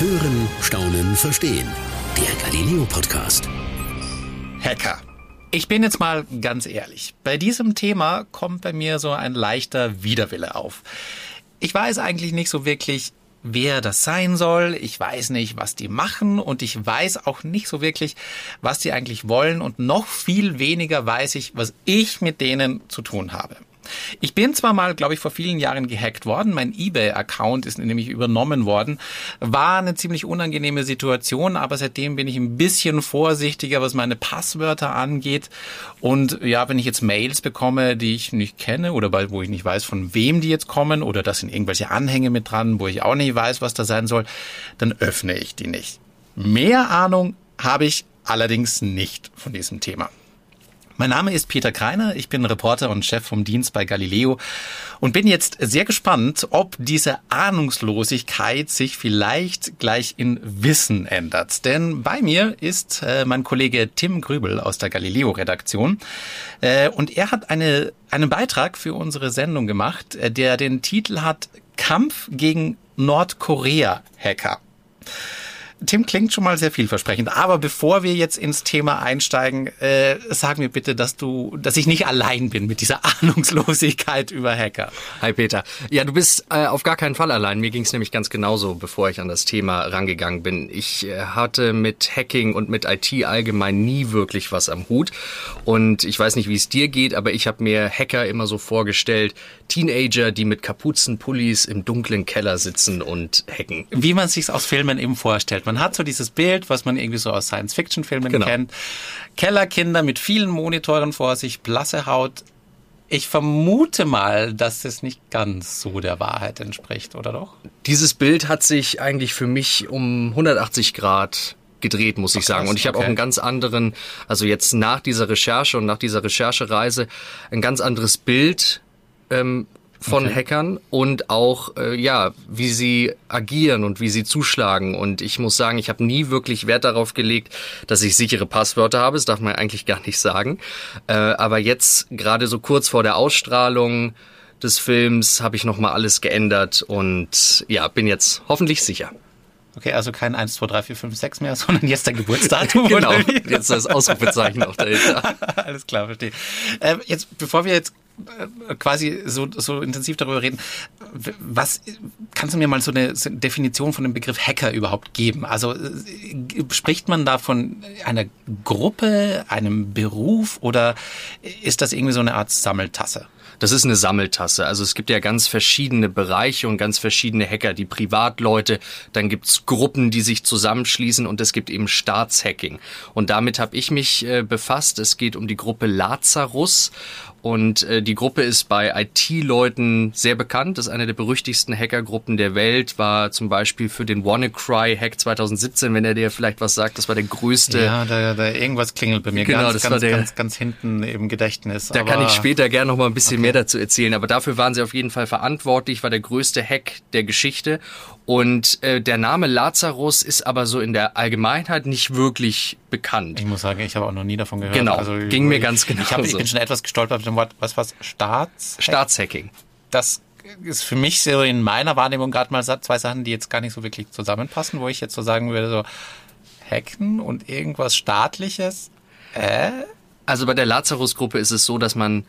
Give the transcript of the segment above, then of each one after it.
Hören, Staunen, Verstehen. Der Galileo Podcast. Hacker. Ich bin jetzt mal ganz ehrlich. Bei diesem Thema kommt bei mir so ein leichter Widerwille auf. Ich weiß eigentlich nicht so wirklich, wer das sein soll. Ich weiß nicht, was die machen und ich weiß auch nicht so wirklich, was die eigentlich wollen und noch viel weniger weiß ich, was ich mit denen zu tun habe. Ich bin zwar mal, glaube ich, vor vielen Jahren gehackt worden. Mein eBay-Account ist nämlich übernommen worden. War eine ziemlich unangenehme Situation, aber seitdem bin ich ein bisschen vorsichtiger, was meine Passwörter angeht. Und ja, wenn ich jetzt Mails bekomme, die ich nicht kenne oder wo ich nicht weiß, von wem die jetzt kommen oder da sind irgendwelche Anhänge mit dran, wo ich auch nicht weiß, was da sein soll, dann öffne ich die nicht. Mehr Ahnung habe ich allerdings nicht von diesem Thema. Mein Name ist Peter Kreiner, ich bin Reporter und Chef vom Dienst bei Galileo und bin jetzt sehr gespannt, ob diese Ahnungslosigkeit sich vielleicht gleich in Wissen ändert. Denn bei mir ist äh, mein Kollege Tim Grübel aus der Galileo-Redaktion äh, und er hat eine, einen Beitrag für unsere Sendung gemacht, äh, der den Titel hat Kampf gegen Nordkorea-Hacker. Tim klingt schon mal sehr vielversprechend. Aber bevor wir jetzt ins Thema einsteigen, äh, sag mir bitte, dass du, dass ich nicht allein bin mit dieser Ahnungslosigkeit über Hacker. Hi Peter. Ja, du bist äh, auf gar keinen Fall allein. Mir ging es nämlich ganz genauso, bevor ich an das Thema rangegangen bin. Ich äh, hatte mit Hacking und mit IT allgemein nie wirklich was am Hut. Und ich weiß nicht, wie es dir geht, aber ich habe mir Hacker immer so vorgestellt, Teenager, die mit Kapuzenpullis im dunklen Keller sitzen und hacken. Wie man sich's aus Filmen eben vorstellt. Man hat so dieses Bild, was man irgendwie so aus Science-Fiction-Filmen genau. kennt. Kellerkinder mit vielen Monitoren vor sich, blasse Haut. Ich vermute mal, dass es nicht ganz so der Wahrheit entspricht, oder doch? Dieses Bild hat sich eigentlich für mich um 180 Grad gedreht, muss ich sagen. Und ich habe okay. auch einen ganz anderen, also jetzt nach dieser Recherche und nach dieser Recherchereise, ein ganz anderes Bild ähm, von okay. Hackern und auch äh, ja, wie sie agieren und wie sie zuschlagen. Und ich muss sagen, ich habe nie wirklich Wert darauf gelegt, dass ich sichere Passwörter habe. Das darf man eigentlich gar nicht sagen. Äh, aber jetzt gerade so kurz vor der Ausstrahlung des Films habe ich noch mal alles geändert und ja, bin jetzt hoffentlich sicher. Okay, also kein 1, 2, 3, 4, 5, 6 mehr, sondern jetzt der Geburtsdatum. genau, jetzt das Ausrufezeichen auch dahinter. Alles klar, verstehe. Äh, jetzt, bevor wir jetzt quasi so, so intensiv darüber reden. Was kannst du mir mal so eine Definition von dem Begriff Hacker überhaupt geben? Also äh, spricht man da von einer Gruppe, einem Beruf oder ist das irgendwie so eine Art Sammeltasse? Das ist eine Sammeltasse. Also es gibt ja ganz verschiedene Bereiche und ganz verschiedene Hacker, die Privatleute, dann gibt's Gruppen, die sich zusammenschließen und es gibt eben Staatshacking. Und damit habe ich mich äh, befasst. Es geht um die Gruppe Lazarus und äh, die Gruppe ist bei IT-Leuten sehr bekannt. Das ist eine der berüchtigsten Hackergruppen der Welt. War zum Beispiel für den WannaCry-Hack 2017, wenn er dir vielleicht was sagt, das war der größte. Ja, da, da irgendwas klingelt bei mir genau, ganz, das ganz, war der, ganz, ganz hinten im Gedächtnis. Da kann ich später gerne noch mal ein bisschen okay. mehr dazu erzählen. Aber dafür waren sie auf jeden Fall verantwortlich. War der größte Hack der Geschichte. Und äh, der Name Lazarus ist aber so in der Allgemeinheit nicht wirklich bekannt. Ich muss sagen, ich habe auch noch nie davon gehört. Genau, also, ging mir ganz genau. Ich, hab, ich bin schon etwas gestolpert mit dem Wort, was was Staats Staatshacking. Das ist für mich so in meiner Wahrnehmung gerade mal zwei Sachen, die jetzt gar nicht so wirklich zusammenpassen, wo ich jetzt so sagen würde, so Hacken und irgendwas staatliches. Äh? Also bei der Lazarus-Gruppe ist es so, dass man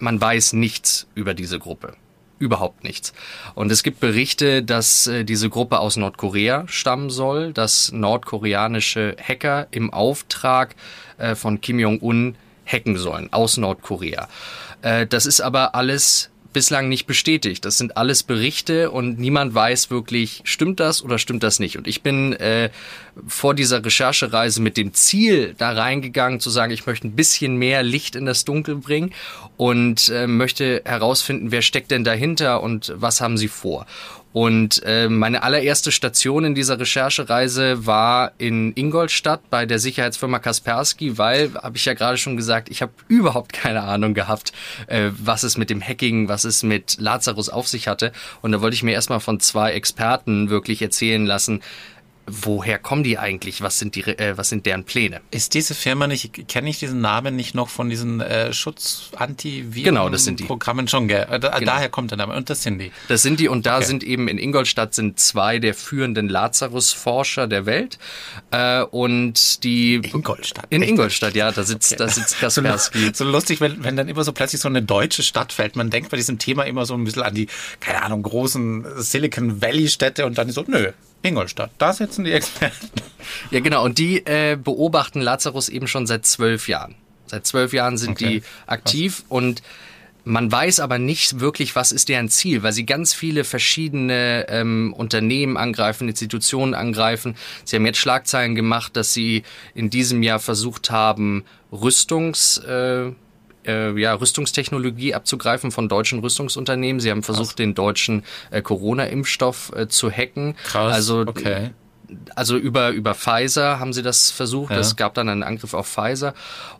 man weiß nichts über diese Gruppe überhaupt nichts. Und es gibt Berichte, dass äh, diese Gruppe aus Nordkorea stammen soll, dass nordkoreanische Hacker im Auftrag äh, von Kim Jong-un hacken sollen aus Nordkorea. Äh, das ist aber alles bislang nicht bestätigt. Das sind alles Berichte und niemand weiß wirklich, stimmt das oder stimmt das nicht. Und ich bin äh, vor dieser Recherchereise mit dem Ziel da reingegangen, zu sagen, ich möchte ein bisschen mehr Licht in das Dunkel bringen und äh, möchte herausfinden, wer steckt denn dahinter und was haben sie vor. Und äh, meine allererste Station in dieser Recherchereise war in Ingolstadt bei der Sicherheitsfirma Kaspersky, weil, habe ich ja gerade schon gesagt, ich habe überhaupt keine Ahnung gehabt, äh, was es mit dem Hacking, was es mit Lazarus auf sich hatte. Und da wollte ich mir erstmal von zwei Experten wirklich erzählen lassen, woher kommen die eigentlich? Was sind die, äh, was sind deren Pläne? Ist diese Firma nicht, kenne ich diesen Namen nicht noch von diesen äh, Schutz Antiviren Genau, das sind die. Programmen schon, gell? Äh, Da, Genau. Daher kommt der Name. Und das sind die. Das sind die und da Okay. sind eben in Ingolstadt sind zwei der führenden Lazarus-Forscher der Welt äh, und die Ingolstadt. in? Ingolstadt, ja, da sitzt da sitzt So, Kaspersky. so lustig, wenn, wenn dann immer so plötzlich so eine deutsche Stadt fällt. Man denkt bei diesem Thema immer so ein bisschen an die, keine Ahnung, großen Silicon Valley Städte und dann so, nö, Ingolstadt, da sitzen die Experten. Ja, genau. Und die äh, beobachten Lazarus eben schon seit zwölf Jahren. Seit zwölf Jahren sind Okay. die aktiv und man weiß aber nicht wirklich, was ist deren Ziel, weil sie ganz viele verschiedene ähm, Unternehmen angreifen, Institutionen angreifen. Sie haben jetzt Schlagzeilen gemacht, dass sie in diesem Jahr versucht haben, Rüstungs... Äh, äh, ja, Rüstungstechnologie abzugreifen von deutschen Rüstungsunternehmen. Sie haben versucht, den deutschen äh, Corona-Impfstoff äh, zu hacken. Krass, Also okay. also über über Pfizer haben sie das versucht. Ja. Es gab dann einen Angriff auf Pfizer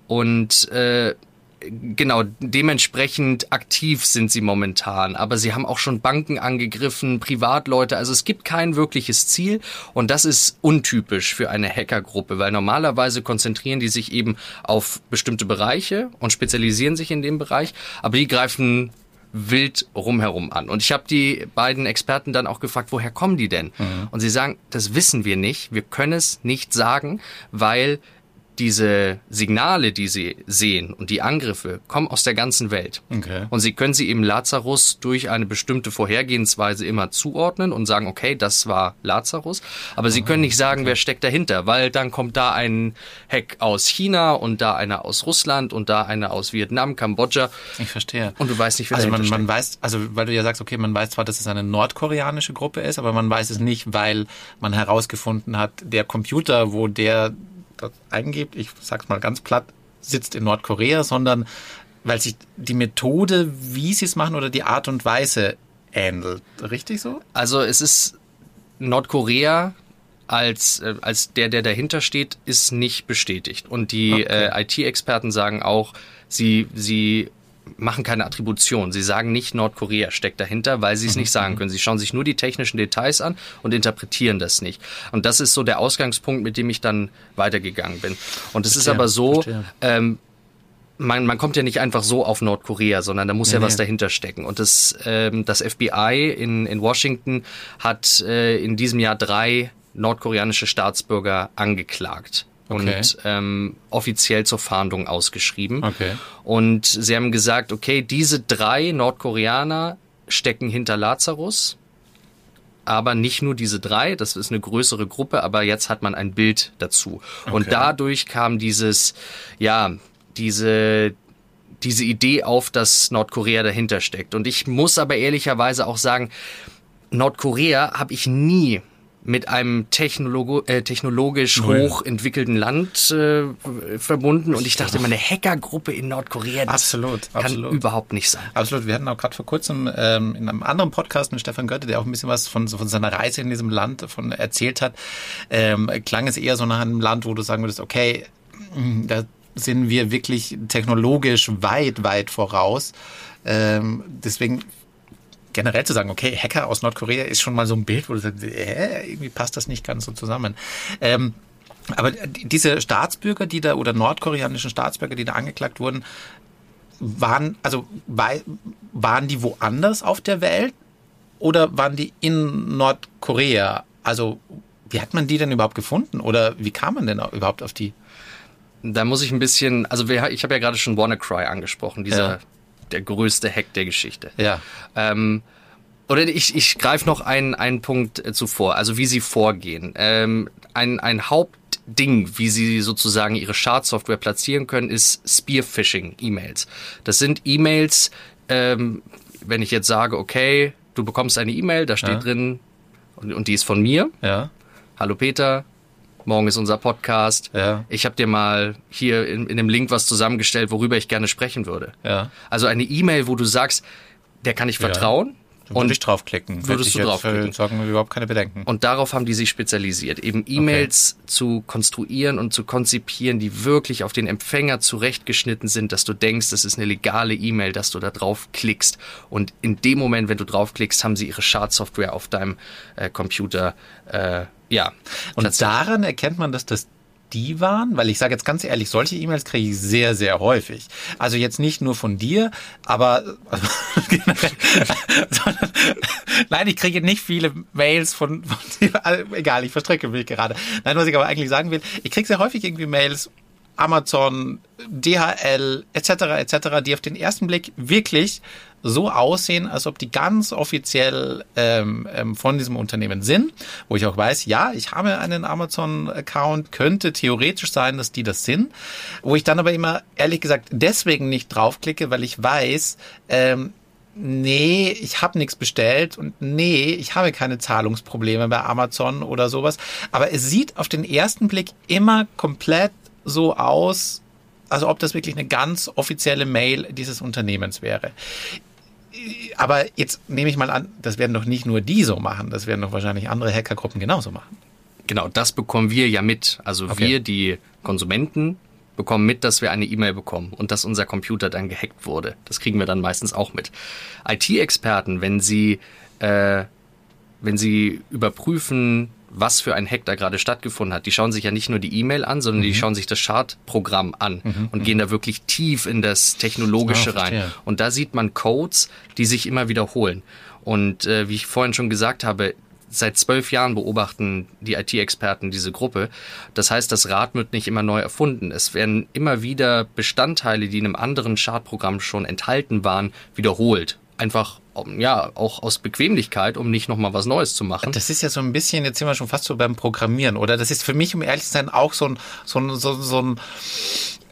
und äh, genau dementsprechend aktiv sind sie momentan. Aber sie haben auch schon Banken angegriffen, Privatleute. Also es gibt kein wirkliches Ziel und das ist untypisch für eine Hackergruppe, weil normalerweise konzentrieren die sich eben auf bestimmte Bereiche und spezialisieren sich in dem Bereich. Aber die greifen wild rumherum an. Und ich habe die beiden Experten dann auch gefragt, woher kommen die denn? Und sie sagen, das wissen wir nicht, wir können es nicht sagen, weil diese Signale, die sie sehen und die Angriffe kommen aus der ganzen Welt. Okay. Und sie können sie eben Lazarus durch eine bestimmte Vorhergehensweise immer zuordnen und sagen, okay, das war Lazarus. Aber sie können nicht sagen, wer steckt dahinter, weil dann kommt da ein Hack aus China und da einer aus Russland und da einer aus Vietnam, Kambodscha. Ich verstehe. Und du weißt nicht, wer Also man, man weiß, also weil du ja sagst, okay, man weiß zwar, dass es eine nordkoreanische Gruppe ist, aber man weiß es nicht, weil man herausgefunden hat, der Computer, wo der das eingibt, ich sag's mal ganz platt, sitzt in Nordkorea, sondern weil sich die Methode, wie sie es machen oder die Art und Weise ähnelt. Richtig so? Also es ist Nordkorea als, äh, als der, der dahinter steht, ist nicht bestätigt. Und die Okay. äh, IT-Experten sagen auch, sie, sie machen keine Attribution. Sie sagen nicht, Nordkorea steckt dahinter, weil sie es nicht sagen können. Sie schauen sich nur die technischen Details an und interpretieren das nicht. Und das ist so der Ausgangspunkt, mit dem ich dann weitergegangen bin. Und es ist aber so, ähm, man, man kommt ja nicht einfach so auf Nordkorea, sondern da muss ja Nee, was nee. dahinter stecken. Und das, ähm, das FBI in, in Washington hat äh, in diesem Jahr drei nordkoreanische Staatsbürger angeklagt Okay. und ähm, offiziell zur Fahndung ausgeschrieben. Okay. Und sie haben gesagt, okay, diese drei Nordkoreaner stecken hinter Lazarus. Aber nicht nur diese drei, das ist eine größere Gruppe, aber jetzt hat man ein Bild dazu. Und Okay. dadurch kam dieses, ja, diese, diese Idee auf, dass Nordkorea dahinter steckt. Und ich muss aber ehrlicherweise auch sagen, Nordkorea habe ich nie mit einem Technologo äh, technologisch Null. hochentwickelten Land äh, verbunden. Und ich dachte, immer, eine Hackergruppe in Nordkorea, das Absolut, kann absolut. überhaupt nicht sein. Absolut. Wir hatten auch gerade vor kurzem ähm, in einem anderen Podcast mit Stefan Götte, der auch ein bisschen was von, so von seiner Reise in diesem Land von erzählt hat, ähm, klang es eher so nach einem Land, wo du sagen würdest, okay, mh, da sind wir wirklich technologisch weit, weit voraus. Ähm, deswegen generell zu sagen, okay, Hacker aus Nordkorea ist schon mal so ein Bild, wo du sagst, äh, irgendwie passt das nicht ganz so zusammen. Ähm, aber die- diese Staatsbürger, die da, oder nordkoreanischen Staatsbürger, die da angeklagt wurden, waren, also waren die woanders auf der Welt oder waren die in Nordkorea? Also wie hat man die denn überhaupt gefunden oder wie kam man denn überhaupt auf die? Da muss ich ein bisschen, also wir, ich habe ja gerade schon WannaCry angesprochen, dieser Ja. der größte Hack der Geschichte. Ja. Ähm, oder ich, ich greife noch einen, einen Punkt äh, zuvor, also wie sie vorgehen. Ähm, ein, ein Hauptding, wie sie sozusagen ihre Schadsoftware platzieren können, ist Spearphishing-E-Mails. Das sind E-Mails, ähm, wenn ich jetzt sage, okay, du bekommst eine E-Mail, da steht Ja. drin, und, und die ist von mir. Ja. Hallo Peter, morgen ist unser Podcast. Ja. Ich habe dir mal hier in, in dem Link was zusammengestellt, worüber ich gerne sprechen würde. Ja. Also eine E-Mail, wo du sagst, der kann ich Ja. Vertrauen, Würde ich draufklicken. Würdest du ich jetzt, draufklicken. äh, Sagen wir überhaupt keine Bedenken. Und darauf haben die sich spezialisiert, eben E-Mails zu konstruieren und zu konzipieren, die wirklich auf den Empfänger zurechtgeschnitten sind, dass du denkst, das ist eine legale E-Mail, dass du da draufklickst. Und in dem Moment, wenn du draufklickst, haben sie ihre Schadsoftware auf deinem äh, Computer, äh, ja. Und daran erkennt man, dass das die waren, weil ich sage jetzt ganz ehrlich, solche E-Mails kriege ich sehr, sehr häufig. Also jetzt nicht nur von dir, aber sondern, nein, ich kriege nicht viele Mails von, von dir. Egal, ich verstrecke mich gerade. Nein, was ich aber eigentlich sagen will, ich kriege sehr häufig irgendwie Mails Amazon, DHL etc. etc., die auf den ersten Blick wirklich so aussehen, als ob die ganz offiziell ähm, ähm, von diesem Unternehmen sind, wo ich auch weiß, ja, ich habe einen Amazon-Account, könnte theoretisch sein, dass die das sind, wo ich dann aber immer ehrlich gesagt deswegen nicht draufklicke, weil ich weiß, ähm, nee, ich habe nichts bestellt und nee, ich habe keine Zahlungsprobleme bei Amazon oder sowas. Aber es sieht auf den ersten Blick immer komplett so aus, also ob das wirklich eine ganz offizielle Mail dieses Unternehmens wäre. Aber jetzt nehme ich mal an, das werden doch nicht nur die so machen, das werden doch wahrscheinlich andere Hackergruppen genauso machen. Genau, das bekommen wir ja mit. Also Okay. wir, die Konsumenten, bekommen mit, dass wir eine E-Mail bekommen und dass unser Computer dann gehackt wurde. Das kriegen wir dann meistens auch mit. IT-Experten, wenn sie, äh, wenn sie überprüfen, was für ein Hack da gerade stattgefunden hat, die schauen sich ja nicht nur die E-Mail an, sondern die schauen sich das Schadprogramm an und gehen da wirklich tief in das Technologische verstehe. rein. Und da sieht man Codes, die sich immer wiederholen. Und äh, wie ich vorhin schon gesagt habe, seit zwölf Jahren beobachten die IT-Experten diese Gruppe. Das heißt, das Rad wird nicht immer neu erfunden. Es werden immer wieder Bestandteile, die in einem anderen Schadprogramm schon enthalten waren, wiederholt. Einfach, ja, auch aus Bequemlichkeit, um nicht nochmal was Neues zu machen. Das ist ja so ein bisschen, jetzt sind wir schon fast so beim Programmieren, oder? Das ist für mich, um ehrlich zu sein, auch so ein, so ein, so, so ein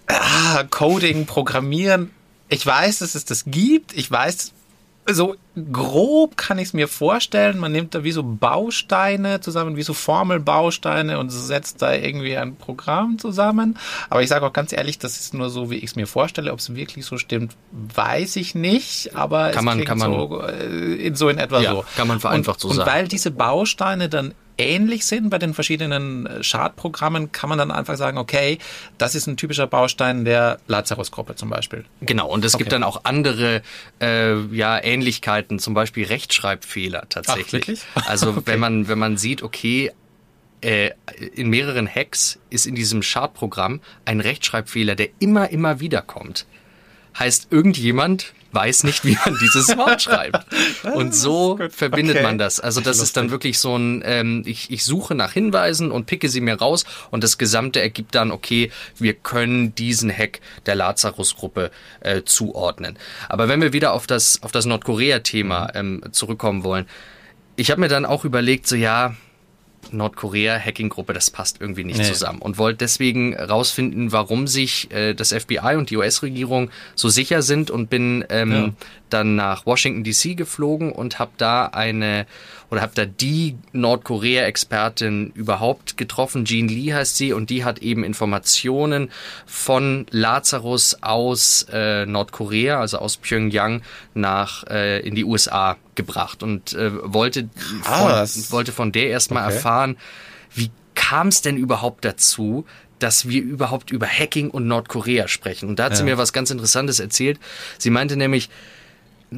ah, Coding, Programmieren. Ich weiß, dass es das gibt. Ich weiß, so grob kann ich es mir vorstellen. Man nimmt da wie so Bausteine zusammen, wie so Formelbausteine und setzt da irgendwie ein Programm zusammen. Aber ich sage auch ganz ehrlich, das ist nur so, wie ich es mir vorstelle. Ob es wirklich so stimmt, weiß ich nicht. Aber Kann es man- kann man- so, äh, in, so in etwa Ja, so. kann man vereinfacht und, so sagen. Und weil diese Bausteine dann ähnlich sind bei den verschiedenen äh, Schadprogrammen, kann man dann einfach sagen, okay, das ist ein typischer Baustein der Lazarus-Gruppe zum Beispiel. Genau, und es gibt Okay. dann auch andere äh, ja, Ähnlichkeiten, zum Beispiel Rechtschreibfehler tatsächlich. Ach? Also Okay. wenn man, wenn man sieht, okay, äh, in mehreren Hacks ist in diesem Schadprogramm ein Rechtschreibfehler, der immer, immer wieder kommt. Heißt, irgendjemand weiß nicht, wie man dieses Wort schreibt. Und so gut. verbindet Okay. man das. Also das ist dann wirklich so ein, ähm, ich, ich suche nach Hinweisen und picke sie mir raus und das Gesamte ergibt dann, okay, wir können diesen Hack der Lazarus-Gruppe äh, zuordnen. Aber wenn wir wieder auf das, auf das Nordkorea-Thema ähm, zurückkommen wollen, ich habe mir dann auch überlegt, so ja, Nordkorea-Hacking-Gruppe, das passt irgendwie nicht Nee. zusammen. Und wollte deswegen rausfinden, warum sich äh, das FBI und die US-Regierung so sicher sind und bin ähm, Ja. Dann nach Washington DC geflogen und habe da eine oder habe da die Nordkorea-Expertin überhaupt getroffen. Jean Lee heißt sie und die hat eben Informationen von Lazarus aus äh, Nordkorea, also aus Pyongyang, nach äh, in die USA gebracht und äh, wollte von, wollte von der erstmal Okay. erfahren, wie kam es denn überhaupt dazu, dass wir überhaupt über Hacking und Nordkorea sprechen. Und da hat sie Ja. mir was ganz Interessantes erzählt. Sie meinte nämlich,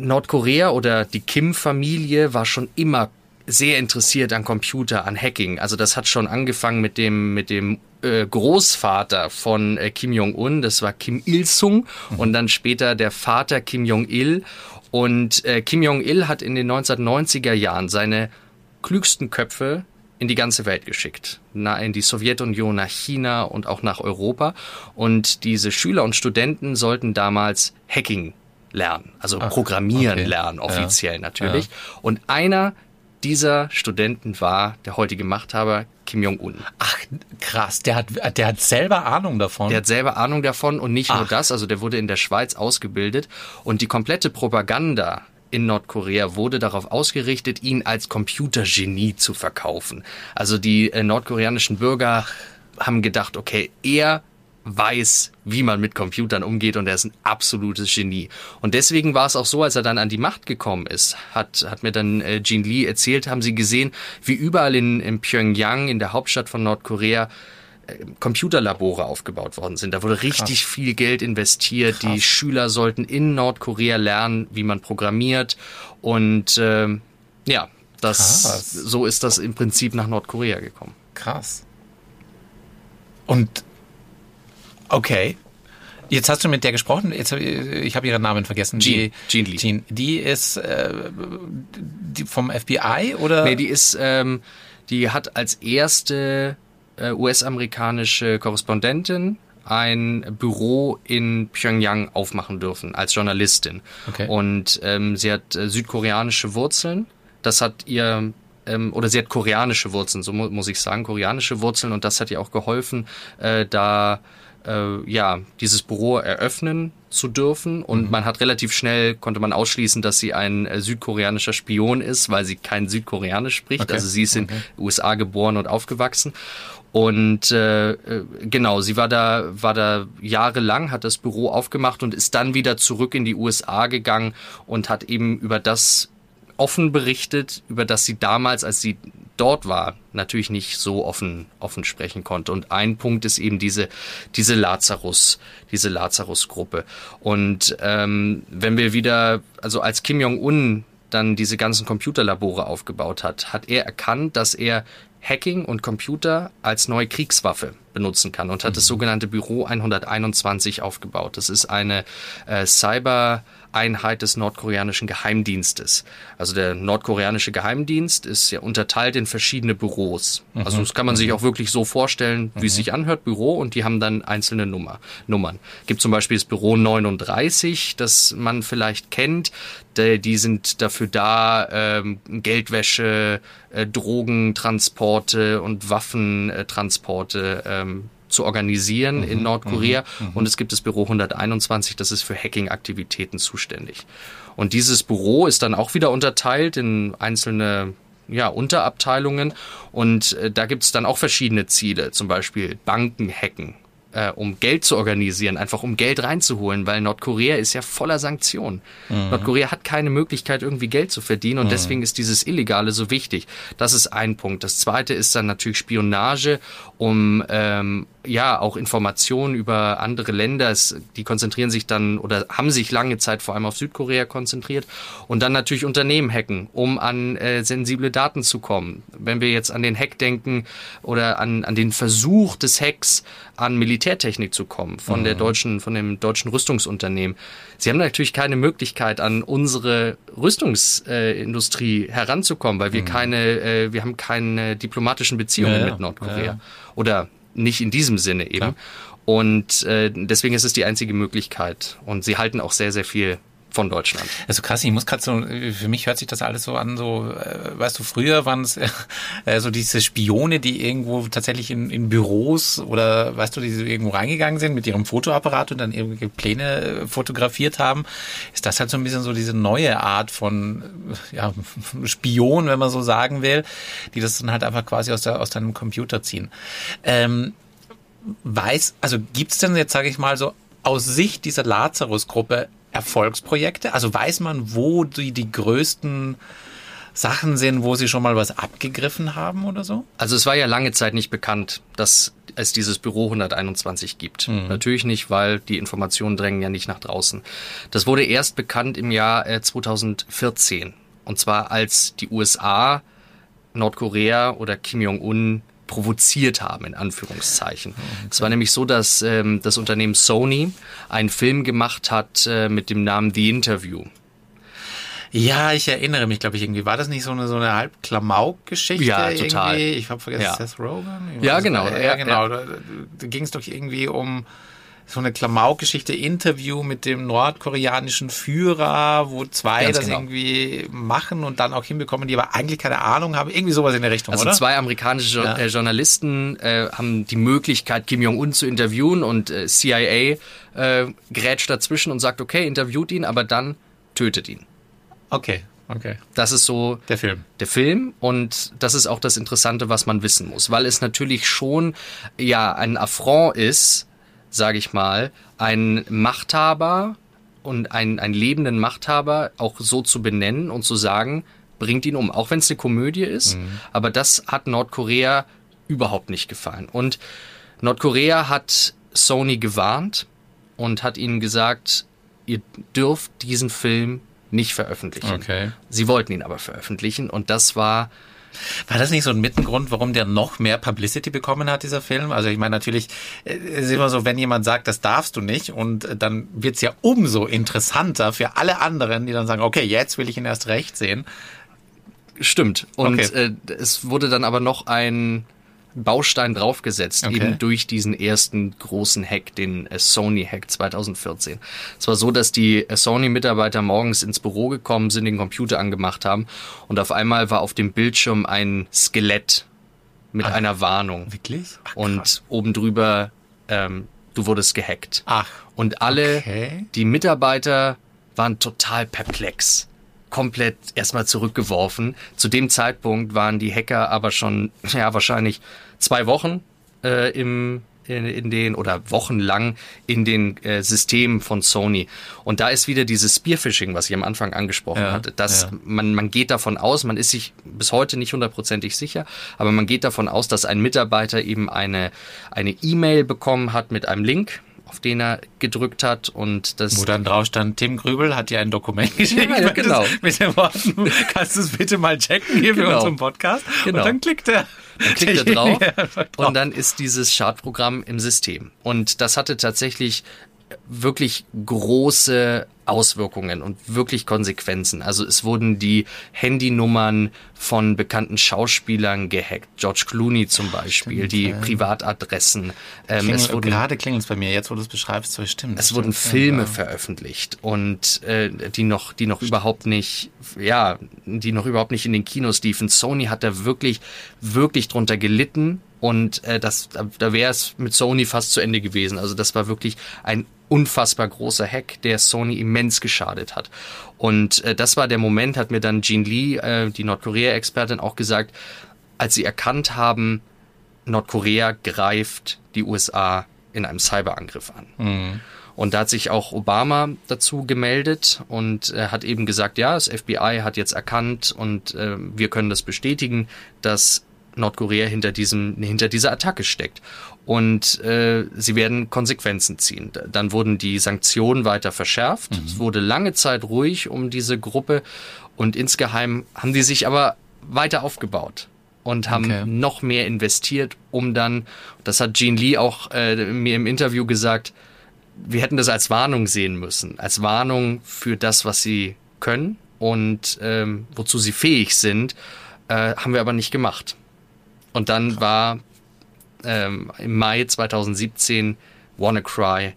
Nordkorea oder die Kim-Familie war schon immer sehr interessiert an Computer, an Hacking. Also das hat schon angefangen mit dem mit dem äh, Großvater von äh, Kim Jong Un, das war Kim Il Sung und dann später der Vater Kim Jong Il und äh, Kim Jong Il hat in den 1990er Jahren seine klügsten Köpfe in die ganze Welt geschickt. Na, in die Sowjetunion, nach China und auch nach Europa. Und diese Schüler und Studenten sollten damals Hacking lernen, also Programmieren okay. lernen, Ja. offiziell natürlich. Und einer dieser Studenten war der heutige Machthaber Kim Jong-un. Ach, krass, der hat, der hat selber Ahnung davon. Der hat selber Ahnung davon und nicht nur Ach. das, also der wurde in der Schweiz ausgebildet und die komplette Propaganda in Nordkorea wurde darauf ausgerichtet, ihn als Computergenie zu verkaufen. Also die äh, nordkoreanischen Bürger haben gedacht, okay, er weiß, wie man mit Computern umgeht und er ist ein absolutes Genie. Und deswegen war es auch so, als er dann an die Macht gekommen ist, hat, hat mir dann äh, Jean Lee erzählt, haben sie gesehen, wie überall in, in Pyongyang, in der Hauptstadt von Nordkorea, äh, Computerlabore aufgebaut worden sind. Da wurde richtig Krass. viel Geld investiert. Krass. Die Schüler sollten in Nordkorea lernen, wie man programmiert. Und äh, ja, das, Krass. so ist das im Prinzip nach Nordkorea gekommen. Krass. Und Okay. Jetzt hast du mit der gesprochen. Jetzt, ich habe ihren Namen vergessen. Jean, Jean Lee. Jean, die ist äh, die vom FBI oder? Nee, die ist, ähm, die hat als erste äh, US-amerikanische Korrespondentin ein Büro in Pyongyang aufmachen dürfen als Journalistin. Okay. Und ähm, sie hat äh, südkoreanische Wurzeln. Das hat ihr ähm, oder sie hat koreanische Wurzeln, so mu muss ich sagen, koreanische Wurzeln und das hat ihr auch geholfen, äh, da äh, ja, dieses Büro eröffnen zu dürfen. Und mhm. man hat relativ schnell, konnte man ausschließen, dass sie ein äh, südkoreanischer Spion ist, weil sie kein Südkoreanisch spricht. Okay. Also sie ist in USA geboren und aufgewachsen. Und äh, äh, genau, sie war da, war da jahrelang, hat das Büro aufgemacht und ist dann wieder zurück in die USA gegangen und hat eben über das offen berichtet, über das sie damals, als sie dort war, natürlich nicht so offen, offen sprechen konnte. Und ein Punkt ist eben diese, diese Lazarus, diese Lazarus-Gruppe. Und ähm, wenn wir wieder, also als Kim Jong-un dann diese ganzen Computerlabore aufgebaut hat, hat er erkannt, dass er Hacking und Computer als neue Kriegswaffe benutzen kann und hat mhm. das sogenannte Büro 121 aufgebaut. Das ist eine äh, Cyber Einheit des nordkoreanischen Geheimdienstes. Also der nordkoreanische Geheimdienst ist ja unterteilt in verschiedene Büros. Mhm. Also das kann man sich mhm. auch wirklich so vorstellen, wie mhm. es sich anhört, Büro, und die haben dann einzelne Nummer, Nummern. Gibt zum Beispiel das Büro 39, das man vielleicht kennt. Die sind dafür da, ähm, Geldwäsche, äh, Drogentransporte und Waffentransporte ähm, zu organisieren mhm, in Nordkorea. Mhm, mhm, und es gibt das Büro 121, das ist für Hacking-Aktivitäten zuständig. Und dieses Büro ist dann auch wieder unterteilt in einzelne ja, Unterabteilungen und äh, da gibt es dann auch verschiedene Ziele, zum Beispiel Banken hacken äh, um Geld zu organisieren, einfach um Geld reinzuholen, weil Nordkorea ist ja voller Sanktionen. Mhm. Nordkorea hat keine Möglichkeit, irgendwie Geld zu verdienen und mhm. deswegen ist dieses Illegale so wichtig. Das ist ein Punkt. Das zweite ist dann natürlich Spionage, um ähm, ja auch Informationen über andere Länder. Es, die konzentrieren sich dann oder haben sich lange Zeit vor allem auf Südkorea konzentriert und dann natürlich Unternehmen hacken, um an äh, sensible Daten zu kommen. Wenn wir jetzt an den Hack denken oder an, an den Versuch des Hacks an Militärtechnik zu kommen von mhm. der deutschen, von dem deutschen Rüstungsunternehmen. Sie haben natürlich keine Möglichkeit, an unsere Rüstungsindustrie äh, heranzukommen, weil wir mhm. keine, äh, wir haben keine diplomatischen Beziehungen ja, ja. mit Nordkorea. Ja, Oder nicht in diesem Sinne eben. Klar. Und äh, deswegen ist es die einzige Möglichkeit. Und sie halten auch sehr, sehr viel von Deutschland. Also krass, ich muss gerade so, für mich hört sich das alles so an, so, äh, weißt du, früher waren es äh, so diese Spione, die irgendwo tatsächlich in, in Büros oder, weißt du, die so irgendwo reingegangen sind mit ihrem Fotoapparat und dann irgendwelche Pläne äh, fotografiert haben. Ist das halt so ein bisschen so diese neue Art von ja, Spion, wenn man so sagen will, die das dann halt einfach quasi aus, der, aus deinem Computer ziehen. Ähm, weiß, also gibt's denn jetzt, sage ich mal, so aus Sicht dieser Lazarus-Gruppe Erfolgsprojekte? Also weiß man, wo die, die größten Sachen sind, wo sie schon mal was abgegriffen haben oder so? Also es war ja lange Zeit nicht bekannt, dass es dieses Büro 121 gibt. Mhm. Natürlich nicht, weil die Informationen drängen ja nicht nach draußen. Das wurde erst bekannt im Jahr 2014. Äh, Und zwar als die USA Nordkorea oder Kim Jong-un provoziert haben, in Anführungszeichen. Okay. Es war nämlich so, dass ähm, das Unternehmen Sony einen Film gemacht hat äh, mit dem Namen The Interview. Ja, ich erinnere mich, glaube ich, irgendwie. War das nicht so eine, so eine halb Klamauk-Geschichte? Ja, total. Irgendwie? Ich habe vergessen, ja. Seth Rogen? Ja, genau. Ja, genau. Ja. Da, da ging es doch irgendwie um so eine Klamauk-Geschichte, Interview mit dem nordkoreanischen Führer, wo zwei Ganz das genau. irgendwie machen und dann auch hinbekommen, die aber eigentlich keine Ahnung haben. Irgendwie sowas in der Richtung, also oder? zwei amerikanische ja. Äh, Journalisten äh, haben die Möglichkeit, Kim Jong-un zu interviewen und äh, CIA äh, grätscht dazwischen und sagt, okay, interviewt ihn, aber dann tötet ihn. Okay, Okay. Das ist so der Film. Der Film und das ist auch das Interessante, was man wissen muss, weil es natürlich schon ja ein Affront ist, sage ich mal, einen Machthaber und einen, einen lebenden Machthaber auch so zu benennen und zu sagen, bringt ihn um. Auch wenn es eine Komödie ist, mhm. aber das hat Nordkorea überhaupt nicht gefallen. Und Nordkorea hat Sony gewarnt und hat ihnen gesagt, ihr dürft diesen Film nicht veröffentlichen. Okay. Sie wollten ihn aber veröffentlichen und das war war das nicht so ein Mittengrund, warum der noch mehr Publicity bekommen hat, dieser Film? Also ich meine, natürlich äh, ist immer so, wenn jemand sagt, das darfst du nicht, und äh, dann wird's ja umso interessanter für alle anderen, die dann sagen, okay, jetzt will ich ihn erst recht sehen. Stimmt. Und okay. äh, es wurde dann aber noch ein Baustein draufgesetzt, okay. eben durch diesen ersten großen Hack, den Sony-Hack 2014. Es war so, dass die Sony-Mitarbeiter morgens ins Büro gekommen sind, den Computer angemacht haben und auf einmal war auf dem Bildschirm ein Skelett mit Ach, einer Warnung. Wirklich? Ach, und oben drüber, ähm, du wurdest gehackt. Ach. Und alle, okay. die Mitarbeiter waren total perplex komplett erstmal zurückgeworfen. Zu dem Zeitpunkt waren die Hacker aber schon, ja, wahrscheinlich zwei Wochen äh, im in, in den oder wochenlang in den äh, Systemen von Sony. Und da ist wieder dieses Spearfishing, was ich am Anfang angesprochen ja, hatte. Dass ja. man, man geht davon aus, man ist sich bis heute nicht hundertprozentig sicher, aber man geht davon aus, dass ein Mitarbeiter eben eine eine E-Mail bekommen hat mit einem Link auf den er gedrückt hat und das. Wo dann drauf stand, Tim Grübel hat dir ein Dokument geschickt. Ja, ja genau. Mit den Worten, kannst du es bitte mal checken hier genau. für unseren Podcast? Genau. Und dann klickt er. Dann klickt er drauf, drauf und dann ist dieses Chartprogramm im System. Und das hatte tatsächlich wirklich große Auswirkungen und wirklich Konsequenzen. Also es wurden die Handynummern von bekannten Schauspielern gehackt. George Clooney zum Beispiel, stimmt, die ja. Privatadressen. Ähm, Klingel, es wurden, gerade klingelt es bei mir, jetzt wo du es beschreibst, so stimmt. Es stimmt, wurden Filme ja. veröffentlicht und äh, die noch, die noch überhaupt nicht, ja, die noch überhaupt nicht in den Kinos liefen. Sony hat da wirklich, wirklich drunter gelitten und äh, das, da, da wäre es mit Sony fast zu Ende gewesen. Also das war wirklich ein unfassbar großer Hack, der Sony immens geschadet hat. Und äh, das war der Moment, hat mir dann Jean Lee, äh, die Nordkorea-Expertin, auch gesagt, als sie erkannt haben, Nordkorea greift die USA in einem Cyberangriff an. Mhm. Und da hat sich auch Obama dazu gemeldet und er hat eben gesagt, ja, das FBI hat jetzt erkannt und äh, wir können das bestätigen, dass Nordkorea hinter diesem hinter dieser Attacke steckt und äh, sie werden Konsequenzen ziehen. Dann wurden die Sanktionen weiter verschärft. Mhm. Es wurde lange Zeit ruhig um diese Gruppe und insgeheim haben die sich aber weiter aufgebaut und haben okay. noch mehr investiert, um dann, das hat Gene Lee auch äh, mir im Interview gesagt, wir hätten das als Warnung sehen müssen, als Warnung für das, was sie können und ähm, wozu sie fähig sind, äh, haben wir aber nicht gemacht. Und dann war ähm, im Mai 2017 WannaCry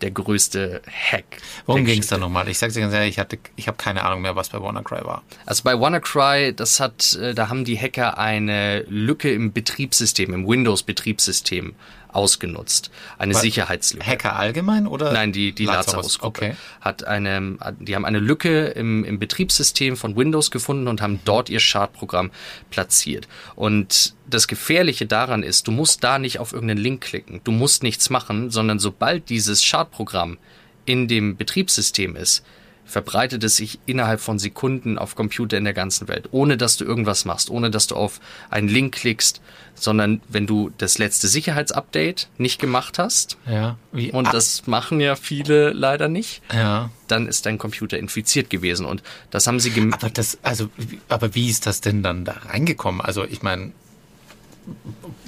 der größte Hack. Worum ging es da nochmal? Ich sag's dir ganz ehrlich, ich, hatte, ich habe keine Ahnung mehr, was bei WannaCry war. Also bei WannaCry, das hat, äh, da haben die Hacker eine Lücke im Betriebssystem, im Windows-Betriebssystem ausgenutzt. Eine Weil Sicherheitslücke. Hacker allgemein oder? Nein, die, die Lazarus-Gruppe okay. hat eine, die haben eine Lücke im, im Betriebssystem von Windows gefunden und haben dort ihr Schadprogramm platziert. Und das Gefährliche daran ist, du musst da nicht auf irgendeinen Link klicken. Du musst nichts machen, sondern sobald dieses Schadprogramm in dem Betriebssystem ist, verbreitet es sich innerhalb von Sekunden auf Computer in der ganzen Welt, ohne dass du irgendwas machst, ohne dass du auf einen Link klickst, sondern wenn du das letzte Sicherheitsupdate nicht gemacht hast, ja, wie, und das machen ja viele leider nicht, ja. dann ist dein Computer infiziert gewesen und das haben sie gemacht. Aber das, also, aber wie ist das denn dann da reingekommen? Also ich meine,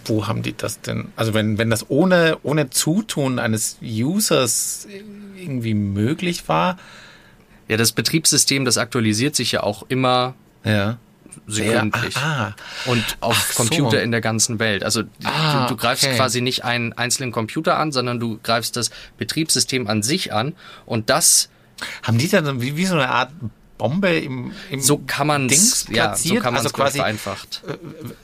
wo haben die das denn? Also wenn, wenn das ohne, ohne Zutun eines Users irgendwie möglich war, ja, das Betriebssystem, das aktualisiert sich ja auch immer ja. sekündlich. Ja, ah, und auf Ach Computer so. in der ganzen Welt. Also ah, du, du, greifst okay. quasi nicht einen einzelnen Computer an, sondern du greifst das Betriebssystem an sich an und das haben die dann wie, wie so eine Art Bombe im, im so kann man Dings platziert, ja, so kann also quasi vereinfacht. Äh,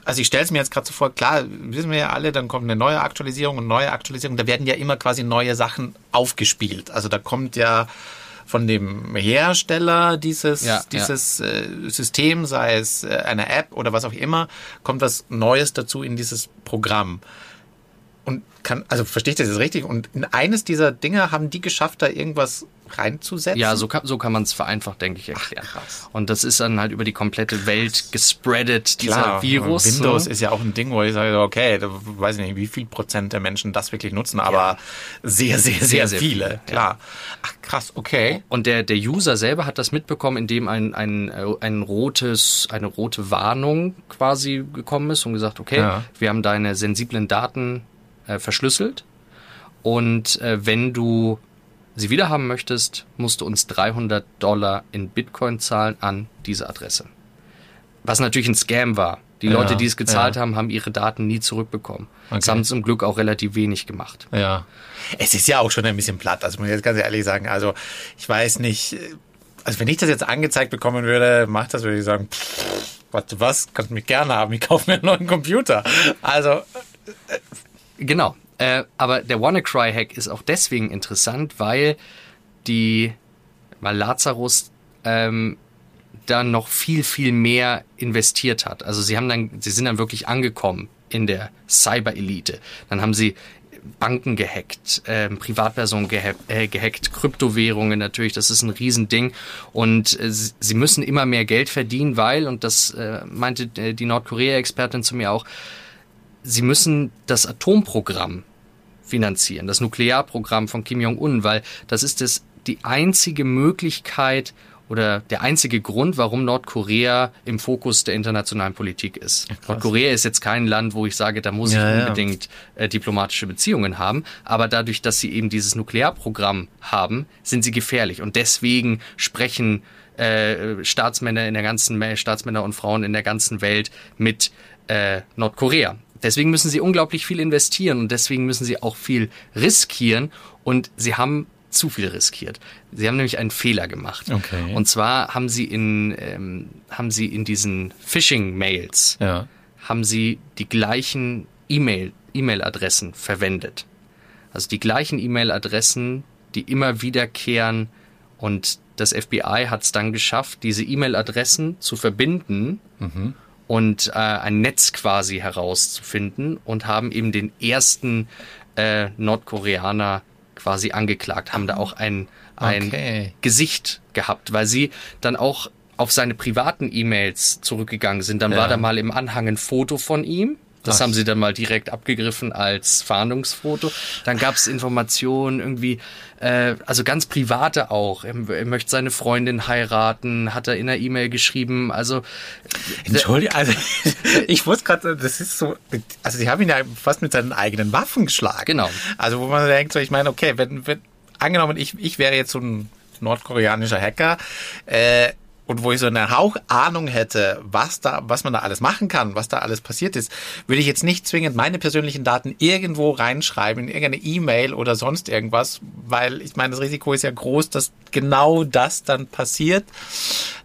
also ich stelle es mir jetzt gerade so vor, klar, wissen wir ja alle, dann kommt eine neue Aktualisierung und neue Aktualisierung, da werden ja immer quasi neue Sachen aufgespielt. Also da kommt ja von dem Hersteller dieses, ja, dieses ja. Äh, System, sei es äh, eine App oder was auch immer, kommt was Neues dazu in dieses Programm. Und kann, also verstehe ich das jetzt richtig? Und in eines dieser Dinge haben die geschafft, da irgendwas reinzusetzen? Ja, so kann, so kann man es vereinfacht, denke ich, erklären. Ach. Und das ist dann halt über die komplette Welt gespreadet, dieser Klar, Virus. Windows ne? ist ja auch ein Ding, wo ich sage, okay, da weiß ich nicht, wie viel Prozent der Menschen das wirklich nutzen, aber sehr, sehr, sehr, Sehr, sehr viele. viele, Klar. Ach, krass, okay. Und der, der User selber hat das mitbekommen, indem ein, ein, äh, ein rotes, eine rote Warnung quasi gekommen ist und gesagt, okay, Ja. wir haben deine sensiblen Daten äh, verschlüsselt und äh, wenn du sie wiederhaben möchtest, musst du uns 300 Dollar in Bitcoin zahlen an diese Adresse. Was natürlich ein Scam war. Die Ja, Leute, die es gezahlt ja. haben, haben ihre Daten nie zurückbekommen. Das Okay. haben zum Glück auch relativ wenig gemacht. Ja. Es ist ja auch schon ein bisschen platt, also muss ich jetzt ganz ehrlich sagen. Also ich weiß nicht, also wenn ich das jetzt angezeigt bekommen würde, macht das, würde ich sagen, pff, warte, was, kannst mich gerne haben, ich kaufe mir einen neuen Computer. Also, Genau. Äh, aber der WannaCry-Hack ist auch deswegen interessant, weil die, weil Lazarus ähm, dann noch viel, viel mehr investiert hat. Also sie haben dann, sie sind dann wirklich angekommen in der Cyber-Elite. Dann haben sie Banken gehackt, ähm, Privatpersonen gehackt, äh, gehackt, Kryptowährungen natürlich, das ist ein Riesending. Und äh, sie sie müssen immer mehr Geld verdienen, weil, und das äh, meinte äh, die Nordkorea-Expertin zu mir auch, sie müssen das Atomprogramm finanzieren, das Nuklearprogramm von Kim Jong-un, weil das ist das, die einzige Möglichkeit oder der einzige Grund, warum Nordkorea im Fokus der internationalen Politik ist. Nordkorea ist jetzt kein Land, wo ich sage, da muss Ja, ich ja. unbedingt äh, diplomatische Beziehungen haben, aber dadurch, dass sie eben dieses Nuklearprogramm haben, sind sie gefährlich und deswegen sprechen äh, Staatsmänner in der ganzen Staatsmänner und Frauen in der ganzen Welt mit äh, Nordkorea. Deswegen müssen sie unglaublich viel investieren und deswegen müssen sie auch viel riskieren und sie haben zu viel riskiert. Sie haben nämlich einen Fehler gemacht. Okay. Und zwar haben sie in ähm, haben sie in diesen Phishing-Mails ja. haben sie die gleichen E-Mail E-Mail-Adressen verwendet. Also die gleichen E-Mail-Adressen, die immer wiederkehren und das FBI hat es dann geschafft, diese E-Mail-Adressen zu verbinden und äh, ein Netz quasi herauszufinden und haben eben den ersten äh, Nordkoreaner quasi angeklagt, haben da auch ein, ein Okay. Gesicht gehabt, weil sie dann auch auf seine privaten E-Mails zurückgegangen sind. Dann Ja. war da mal im Anhang ein Foto von ihm. Das Ach. haben sie dann mal direkt abgegriffen als Fahndungsfoto. Dann gab es Informationen irgendwie, äh, also ganz private auch. Er, er möchte seine Freundin heiraten, hat er in der E-Mail geschrieben. Also Entschuldigung, also ich wusste gerade, das ist so, also sie haben ihn ja fast mit seinen eigenen Waffen geschlagen. Genau. Also wo man denkt, so, ich meine, okay, wenn, wenn angenommen, ich, ich wäre jetzt so ein nordkoreanischer Hacker, äh, und wo ich so eine Hauchahnung hätte, was da, was man da alles machen kann, was da alles passiert ist, würde ich jetzt nicht zwingend meine persönlichen Daten irgendwo reinschreiben, in irgendeine E-Mail oder sonst irgendwas, weil ich meine, das Risiko ist ja groß, dass genau das dann passiert,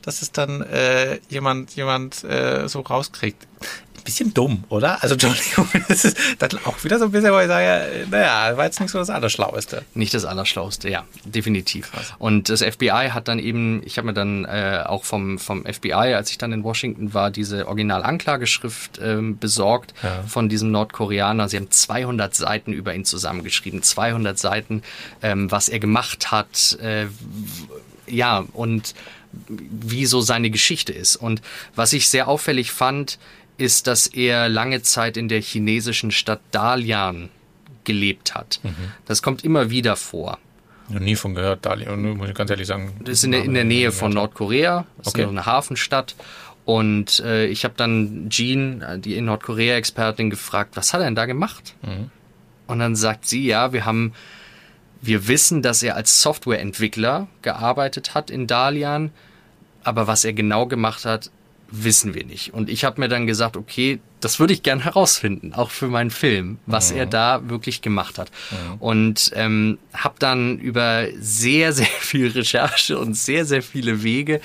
dass es dann äh, jemand, jemand äh, so rauskriegt. Bisschen dumm, oder? Also Entschuldigung, das ist dann auch wieder so ein bisschen, wo ich sage, naja, war jetzt nicht so das Allerschlaueste. Nicht das Allerschlauste, ja, definitiv. Und das FBI hat dann eben, ich habe mir dann äh, auch vom, vom FBI, als ich dann in Washington war, diese Originalanklageschrift ähm, besorgt Ja. von diesem Nordkoreaner. Sie haben 200 Seiten über ihn zusammengeschrieben, 200 Seiten, ähm, was er gemacht hat, äh, ja, und wie so seine Geschichte ist. Und was ich sehr auffällig fand, ist, dass er lange Zeit in der chinesischen Stadt Dalian gelebt hat. Das kommt immer wieder vor. Noch nie von gehört, Dali, und muss ich ganz ehrlich sagen. Das ist in der, in der Nähe von Nordkorea. Das Okay. ist eine Hafenstadt. Und äh, ich habe dann Jean, äh, die in Nordkorea-Expertin, gefragt, was hat er denn da gemacht? Und dann sagt sie, ja, wir haben, wir wissen, dass er als Softwareentwickler gearbeitet hat in Dalian, aber was er genau gemacht hat, wissen wir nicht. Und ich habe mir dann gesagt, okay, das würde ich gern herausfinden, auch für meinen Film, was er da wirklich gemacht hat. Und ähm, habe dann über sehr, sehr viel Recherche und sehr, sehr viele Wege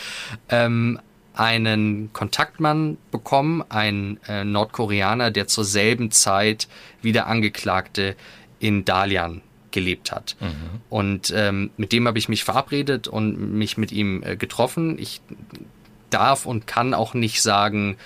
ähm, einen Kontaktmann bekommen, ein äh, Nordkoreaner, der zur selben Zeit wie der Angeklagte in Dalian gelebt hat. Und ähm, mit dem habe ich mich verabredet und mich mit ihm äh, getroffen. Ich darf und kann auch nicht sagen,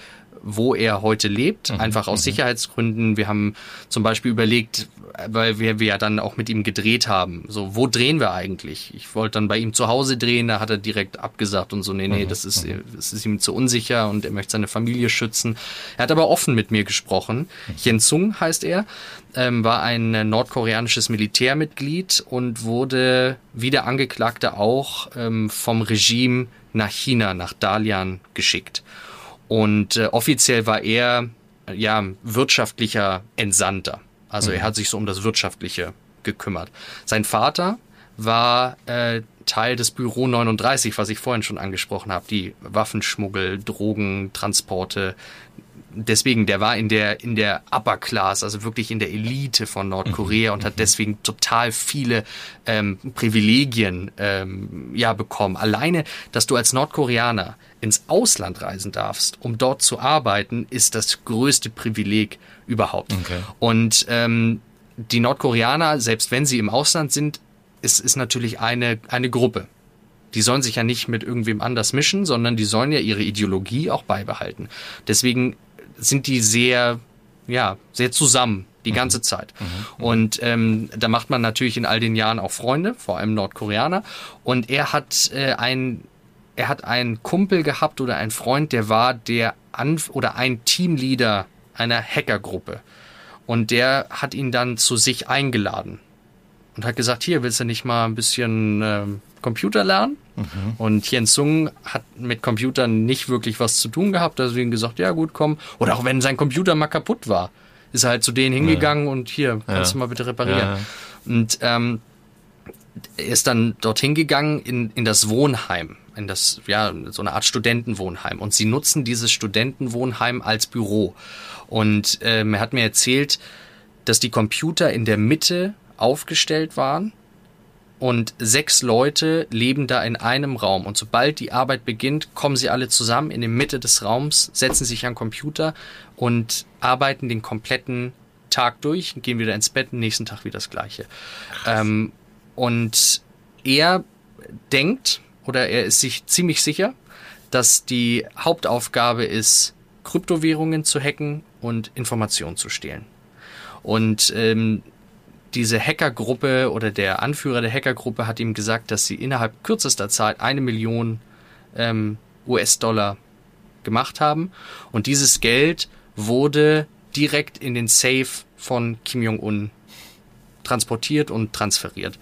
wo er heute lebt, Mhm. einfach aus Sicherheitsgründen. Wir haben zum Beispiel überlegt, weil wir, wir ja dann auch mit ihm gedreht haben, so, wo drehen wir eigentlich? Ich wollte dann bei ihm zu Hause drehen, da hat er direkt abgesagt und so, nee, Mhm. nee, das ist, das ist ihm zu unsicher und er möchte seine Familie schützen. Er hat aber offen mit mir gesprochen. Yen Sung heißt er, ähm, war ein nordkoreanisches Militärmitglied und wurde wie der Angeklagte auch ähm, vom Regime nach China, nach Dalian geschickt. Und äh, offiziell war er ja wirtschaftlicher Entsandter. Also er hat sich so um das Wirtschaftliche gekümmert. Sein Vater war äh, Teil des Büro 39, was ich vorhin schon angesprochen habe, die Waffenschmuggel, Drogentransporte. Deswegen, der war in der in der Upper Class, also wirklich in der Elite von Nordkorea und hat deswegen total viele ähm, Privilegien ähm, ja bekommen. Alleine, dass du als Nordkoreaner ins Ausland reisen darfst, um dort zu arbeiten, ist das größte Privileg überhaupt. Okay. Und ähm, die Nordkoreaner, selbst wenn sie im Ausland sind, ist, ist natürlich eine, eine Gruppe. Die sollen sich ja nicht mit irgendwem anders mischen, sondern die sollen ja ihre Ideologie auch beibehalten. Deswegen sind die sehr, ja, sehr zusammen die ganze Zeit. Und ähm, da macht man natürlich in all den Jahren auch Freunde, vor allem Nordkoreaner. Und er hat äh, ein er hat einen Kumpel gehabt oder einen Freund, der war der Anf oder ein Teamleader einer Hackergruppe. Und der hat ihn dann zu sich eingeladen und hat gesagt, hier, willst du nicht mal ein bisschen ähm, Computer lernen? Und Jens Sung hat mit Computern nicht wirklich was zu tun gehabt, deswegen gesagt, ja gut, komm. Oder auch wenn sein Computer mal kaputt war, ist er halt zu denen hingegangen und hier, kannst Ja. du mal bitte reparieren. Ja. Und ähm, er ist dann dorthin gegangen in, in das Wohnheim, in das, ja, so eine Art Studentenwohnheim. Und sie nutzen dieses Studentenwohnheim als Büro. Und ähm, er hat mir erzählt, dass die Computer in der Mitte aufgestellt waren und sechs Leute leben da in einem Raum. Und sobald die Arbeit beginnt, kommen sie alle zusammen in die Mitte des Raums, setzen sich an den Computer und arbeiten den kompletten Tag durch, gehen wieder ins Bett, nächsten Tag wieder das Gleiche. Ähm, und er denkt oder er ist sich ziemlich sicher, dass die Hauptaufgabe ist, Kryptowährungen zu hacken und Informationen zu stehlen. Und ähm, diese Hackergruppe oder der Anführer der Hackergruppe hat ihm gesagt, dass sie innerhalb kürzester Zeit eine Million ähm, US-Dollar gemacht haben. Und dieses Geld wurde direkt in den Safe von Kim Jong-un transportiert und transferiert.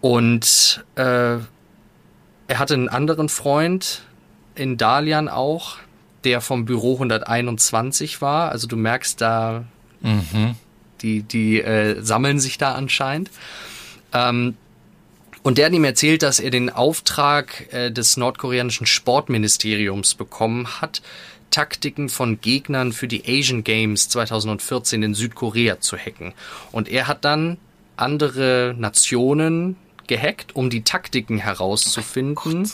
Und äh, er hatte einen anderen Freund in Dalian auch, der vom Büro 121 war. Also du merkst da, die, die äh, sammeln sich da anscheinend. Ähm, und der hat ihm erzählt, dass er den Auftrag äh, des nordkoreanischen Sportministeriums bekommen hat, Taktiken von Gegnern für die Asian Games 2014 in Südkorea zu hacken. Und er hat dann andere Nationen gehackt, um die Taktiken herauszufinden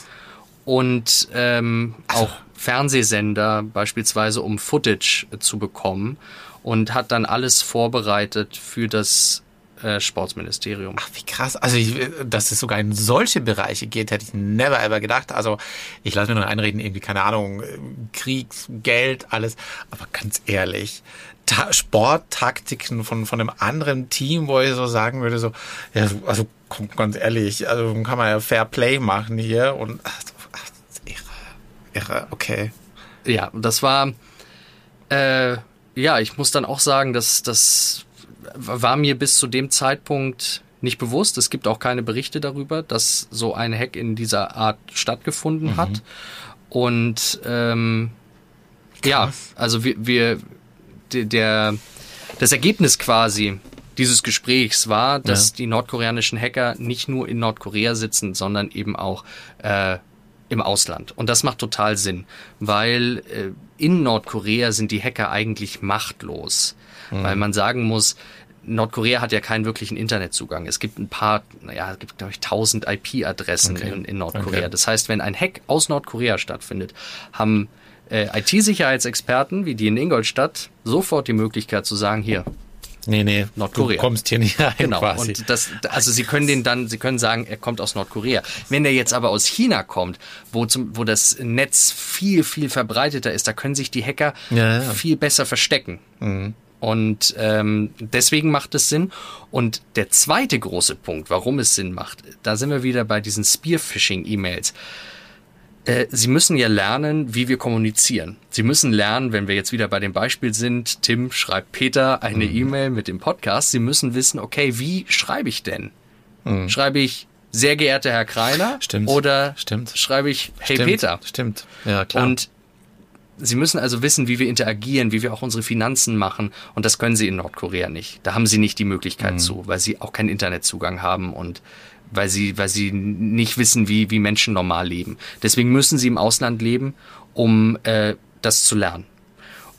und ähm, auch Fernsehsender beispielsweise, um Footage äh, zu bekommen und hat dann alles vorbereitet für das äh, Sportsministerium. Ach, wie krass. Also, ich, dass es sogar in solche Bereiche geht, hätte ich never ever gedacht. Also, ich lasse mir nur einreden, irgendwie, keine Ahnung, Kriegs, Geld, alles. Aber ganz ehrlich, Ta Sporttaktiken von, von einem anderen Team, wo ich so sagen würde, so, ja, also, komm, ganz ehrlich, also, kann man ja Fair Play machen hier und, ach, ach, irre, irre, okay. Ja, das war, äh, ja, ich muss dann auch sagen, dass das war mir bis zu dem Zeitpunkt nicht bewusst. Es gibt auch keine Berichte darüber, dass so ein Hack in dieser Art stattgefunden hat. Und ähm, ja, also wir, wir de- der das Ergebnis quasi dieses Gesprächs war, dass Ja. die nordkoreanischen Hacker nicht nur in Nordkorea sitzen, sondern eben auch äh, im Ausland. Und das macht total Sinn, weil äh, in Nordkorea sind die Hacker eigentlich machtlos, weil man sagen muss, Nordkorea hat ja keinen wirklichen Internetzugang. Es gibt ein paar, naja, es gibt, glaube ich, 1000 IP-Adressen Okay. in, in Nordkorea. Okay. Das heißt, wenn ein Hack aus Nordkorea stattfindet, haben äh, IT-Sicherheitsexperten wie die in Ingolstadt sofort die Möglichkeit zu sagen, hier, Nee, nee, Nordkorea. Du kommst hier nicht rein Genau. quasi. Und das, also sie können den dann, sie können sagen, er kommt aus Nordkorea. Wenn er jetzt aber aus China kommt, wo zum, wo das Netz viel, viel verbreiteter ist, da können sich die Hacker Ja, ja. viel besser verstecken. Und ähm, deswegen macht es Sinn. Und der zweite große Punkt, warum es Sinn macht, da sind wir wieder bei diesen Spearphishing-E-Mails. Äh, Sie müssen ja lernen, wie wir kommunizieren. Sie müssen lernen, wenn wir jetzt wieder bei dem Beispiel sind, Tim schreibt Peter eine E-Mail mit dem Podcast. Sie müssen wissen, okay, wie schreibe ich denn? Schreibe ich sehr geehrter Herr Kreiner Stimmt. oder Stimmt. schreibe ich Hey Stimmt, Peter? Stimmt. Ja, klar. Und Sie müssen also wissen, wie wir interagieren, wie wir auch unsere Finanzen machen. Und das können Sie in Nordkorea nicht. Da haben Sie nicht die Möglichkeit zu, weil Sie auch keinen Internetzugang haben und weil Sie, weil Sie nicht wissen, wie, wie Menschen normal leben. Deswegen müssen Sie im Ausland leben, um äh, das zu lernen.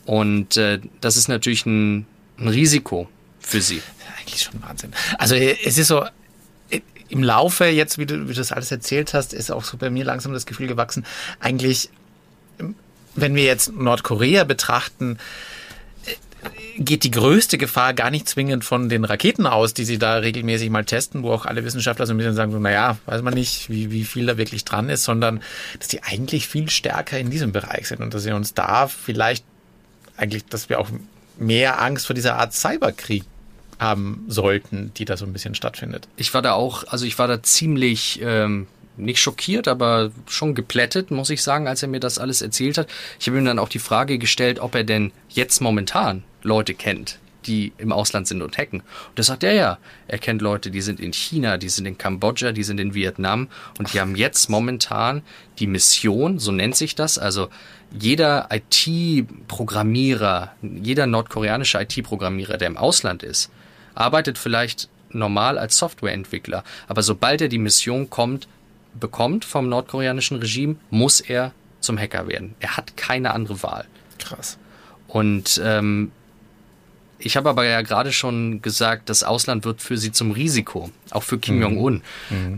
Und äh, das ist natürlich ein, ein Risiko für Sie. eigentlich schon Wahnsinn. Also äh, es ist so, äh, im Laufe jetzt, wie du, wie du das alles erzählt hast, ist auch so bei mir langsam das Gefühl gewachsen, eigentlich, wenn wir jetzt Nordkorea betrachten, geht die größte Gefahr gar nicht zwingend von den Raketen aus, die sie da regelmäßig mal testen, wo auch alle Wissenschaftler so ein bisschen sagen, so, naja, weiß man nicht, wie, wie viel da wirklich dran ist, sondern dass die eigentlich viel stärker in diesem Bereich sind und dass wir uns da vielleicht eigentlich, dass wir auch mehr Angst vor dieser Art Cyberkrieg haben sollten, die da so ein bisschen stattfindet. Ich war da auch, also ich war da ziemlich ähm, nicht schockiert, aber schon geplättet, muss ich sagen, als er mir das alles erzählt hat. Ich habe ihm dann auch die Frage gestellt, ob er denn jetzt momentan Leute kennt, die im Ausland sind und hacken. Und da sagt er ja, er kennt Leute, die sind in China, die sind in Kambodscha, die sind in Vietnam und die haben jetzt momentan die Mission, so nennt sich das, also jeder IT-Programmierer, jeder nordkoreanische IT-Programmierer, der im Ausland ist, arbeitet vielleicht normal als Softwareentwickler, aber sobald er die Mission kommt, bekommt vom nordkoreanischen Regime, muss er zum Hacker werden. Er hat keine andere Wahl. Krass. Und ähm, ich habe aber ja gerade schon gesagt, das Ausland wird für sie zum Risiko, auch für Kim Jong-un,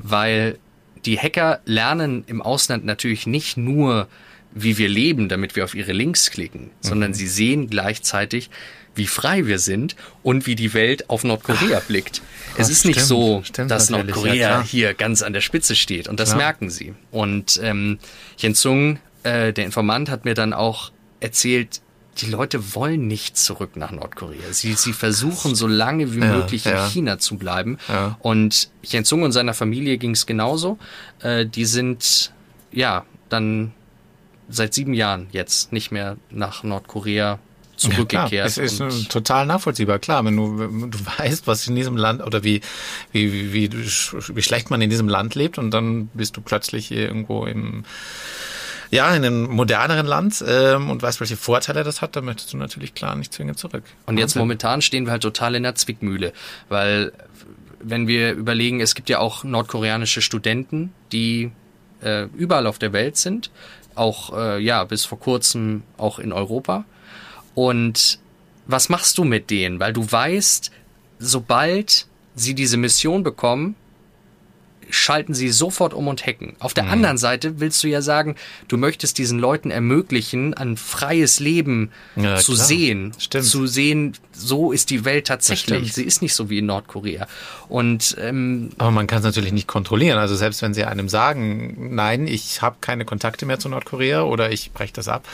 weil die Hacker lernen im Ausland natürlich nicht nur, wie wir leben, damit wir auf ihre Links klicken, sondern sie sehen gleichzeitig, wie frei wir sind und wie die Welt auf Nordkorea blickt. es ist nicht stimmt, so, stimmt dass ja, Nordkorea klar. hier ganz an der Spitze steht und das Klar. merken sie. Und ähm, Jensung, äh, der Informant, hat mir dann auch erzählt, die Leute wollen nicht zurück nach Nordkorea. Sie, sie versuchen so lange wie Ja, möglich ja. in China zu bleiben. Ja. Und Jensung und seiner Familie ging es genauso. Äh, die sind ja dann seit sieben Jahren jetzt nicht mehr nach Nordkorea zurückgekehrt. Ja, es ist total nachvollziehbar. Klar, wenn du, wenn du weißt, was in diesem Land oder wie, wie, wie, wie, schlecht man in diesem Land lebt und dann bist du plötzlich hier irgendwo im, ja, in einem moderneren Land ähm, und weißt, welche Vorteile das hat, dann möchtest du natürlich klar nicht zwingend zurück. Und jetzt Wahnsinn. momentan stehen wir halt total in der Zwickmühle, weil wenn wir überlegen, es gibt ja auch nordkoreanische Studenten, die äh, überall auf der Welt sind, auch äh, ja bis vor kurzem auch in Europa. Und was machst du mit denen? Weil du weißt, sobald sie diese Mission bekommen, schalten sie sofort um und hacken. Auf der Mhm. anderen Seite willst du ja sagen, du möchtest diesen Leuten ermöglichen, ein freies Leben Ja, zu klar. sehen, Stimmt. zu sehen, so ist die Welt tatsächlich. Sie ist nicht so wie in Nordkorea. Und ähm, Aber man kann es natürlich nicht kontrollieren. Also selbst wenn sie einem sagen, nein, ich habe keine Kontakte mehr zu Nordkorea oder ich breche das ab,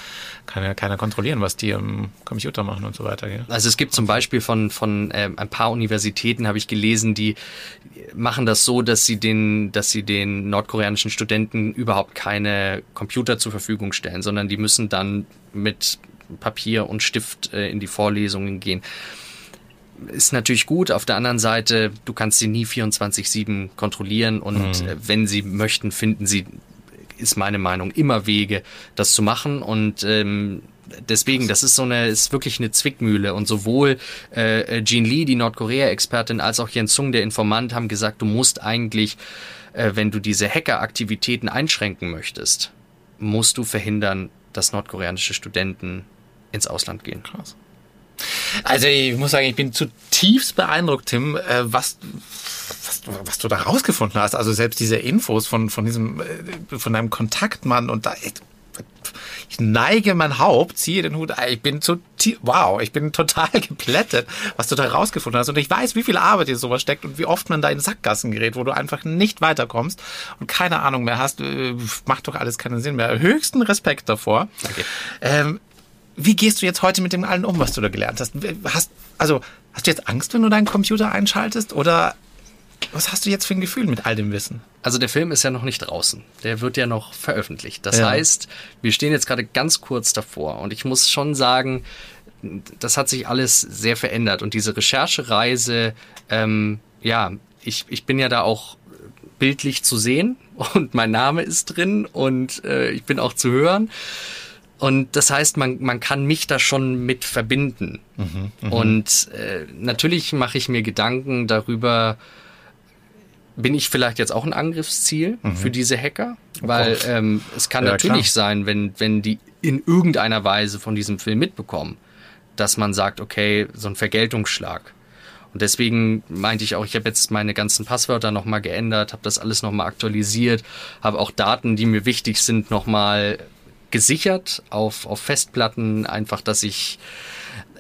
kann ja keiner kontrollieren, was die am Computer machen und so weiter. Gell? Also es gibt zum Beispiel von, von ähm, ein paar Universitäten, habe ich gelesen, die machen das so, dass sie den, dass sie den nordkoreanischen Studenten überhaupt keine Computer zur Verfügung stellen, sondern die müssen dann mit Papier und Stift äh, in die Vorlesungen gehen. Ist natürlich gut. Auf der anderen Seite, du kannst sie nie 24-7 kontrollieren und äh, wenn sie möchten, finden sie ist meine Meinung, immer Wege, das zu machen. Und ähm, deswegen, das ist so eine, ist wirklich eine Zwickmühle. Und sowohl äh, Jean Lee, die Nordkorea-Expertin, als auch Jens Sung, der Informant, haben gesagt, du musst eigentlich, äh, wenn du diese Hacker-Aktivitäten einschränken möchtest, musst du verhindern, dass nordkoreanische Studenten ins Ausland gehen. Krass. Also ich muss sagen, ich bin zutiefst beeindruckt, Tim, äh, was, was, du- was du da rausgefunden hast. Also selbst diese Infos von, von diesem, äh, von deinem Kontaktmann und da, ich neige mein Haupt, ziehe den Hut, ich bin zu, wow, ich bin total geplättet, was du da rausgefunden hast. Und ich weiß, wie viel Arbeit in sowas steckt und wie oft man da in Sackgassen gerät, wo du einfach nicht weiterkommst und keine Ahnung mehr hast, äh, macht doch alles keinen Sinn mehr. Höchsten Respekt davor. Danke. Ähm, wie gehst du jetzt heute mit dem allen um, was du da gelernt hast? Hast, also, hast du jetzt Angst, wenn du deinen Computer einschaltest oder was hast du jetzt für ein Gefühl mit all dem Wissen? Also der Film ist ja noch nicht draußen. Der wird ja noch veröffentlicht. Das Ja. heißt, wir stehen jetzt gerade ganz kurz davor. Und ich muss schon sagen, das hat sich alles sehr verändert. Und diese Recherchereise, ähm, ja, ich, ich bin ja da auch bildlich zu sehen und mein Name ist drin und äh, ich bin auch zu hören. Und das heißt, man, man kann mich da schon mit verbinden. und äh, natürlich mache ich mir Gedanken darüber, bin ich vielleicht jetzt auch ein Angriffsziel für diese Hacker? Weil Gott. ähm, es kann Ja, natürlich sein, wenn, wenn die in irgendeiner Weise von diesem Film mitbekommen, dass man sagt, okay, so ein Vergeltungsschlag. Und deswegen meinte ich auch, ich habe jetzt meine ganzen Passwörter nochmal geändert, habe das alles nochmal aktualisiert, habe auch Daten, die mir wichtig sind, nochmal gesichert auf, auf Festplatten, einfach, dass ich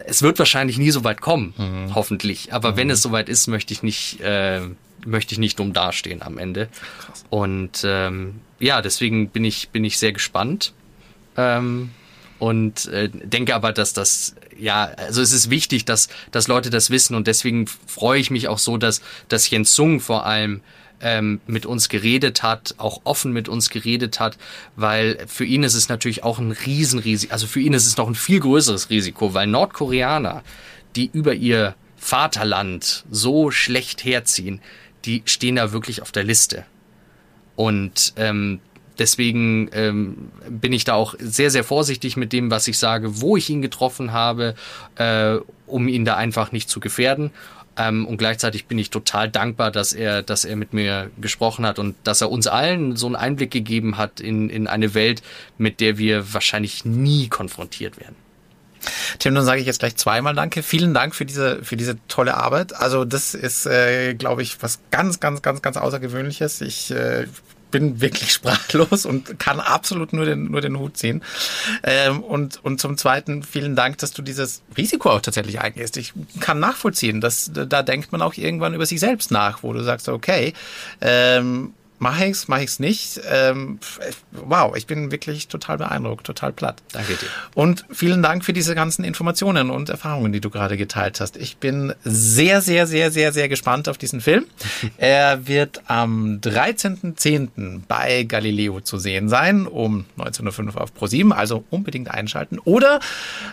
es wird wahrscheinlich nie so weit kommen, hoffentlich. Aber wenn es soweit ist, möchte ich nicht, äh, möchte ich nicht dumm dastehen am Ende. Und ähm, ja, deswegen bin ich, bin ich sehr gespannt. Ähm, und äh, denke aber, dass das ja, also es ist wichtig, dass dass Leute das wissen und deswegen freue ich mich auch so, dass dass Jens Sung vor allem ähm, mit uns geredet hat, auch offen mit uns geredet hat, weil für ihn ist es natürlich auch ein Riesenrisiko, also für ihn ist es noch ein viel größeres Risiko, weil Nordkoreaner, die über ihr Vaterland so schlecht herziehen, die stehen da wirklich auf der Liste. Und ähm, deswegen ähm, bin ich da auch sehr, sehr vorsichtig mit dem, was ich sage, wo ich ihn getroffen habe, äh, um ihn da einfach nicht zu gefährden. Ähm, und gleichzeitig bin ich total dankbar, dass er, dass er mit mir gesprochen hat und dass er uns allen so einen Einblick gegeben hat in, in eine Welt, mit der wir wahrscheinlich nie konfrontiert werden. Tim, dann sage ich jetzt gleich zweimal Danke. Vielen Dank für diese, für diese tolle Arbeit. Also das ist, äh, glaube ich, was ganz, ganz, ganz, ganz Außergewöhnliches. Ich äh, bin wirklich sprachlos und kann absolut nur den, nur den Hut ziehen. Ähm, und, und zum Zweiten vielen Dank, dass du dieses Risiko auch tatsächlich eingehst. Ich kann nachvollziehen, dass da denkt man auch irgendwann über sich selbst nach, wo du sagst, okay, ähm, mache ich's, mache ich's nicht. Ähm, wow, ich bin wirklich total beeindruckt, total platt. Danke dir. Und vielen Dank für diese ganzen Informationen und Erfahrungen, die du gerade geteilt hast. Ich bin sehr, sehr, sehr, sehr, sehr gespannt auf diesen Film. er wird am 13.10. bei Galileo zu sehen sein, um 19.05 Uhr auf Pro7, also unbedingt einschalten oder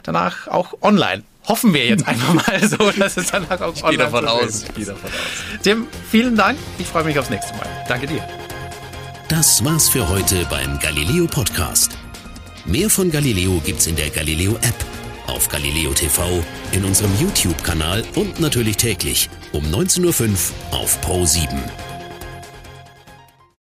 danach auch online. Hoffen wir jetzt einfach mal so, dass es danach auch Ich online davon aus. Ich gehe davon aus. Tim, vielen Dank. Ich freue mich aufs nächste Mal. Danke dir. Das war's für heute beim Galileo Podcast. Mehr von Galileo gibt's in der Galileo App, auf Galileo TV, in unserem YouTube-Kanal und natürlich täglich um 19.05 Uhr auf Pro 7.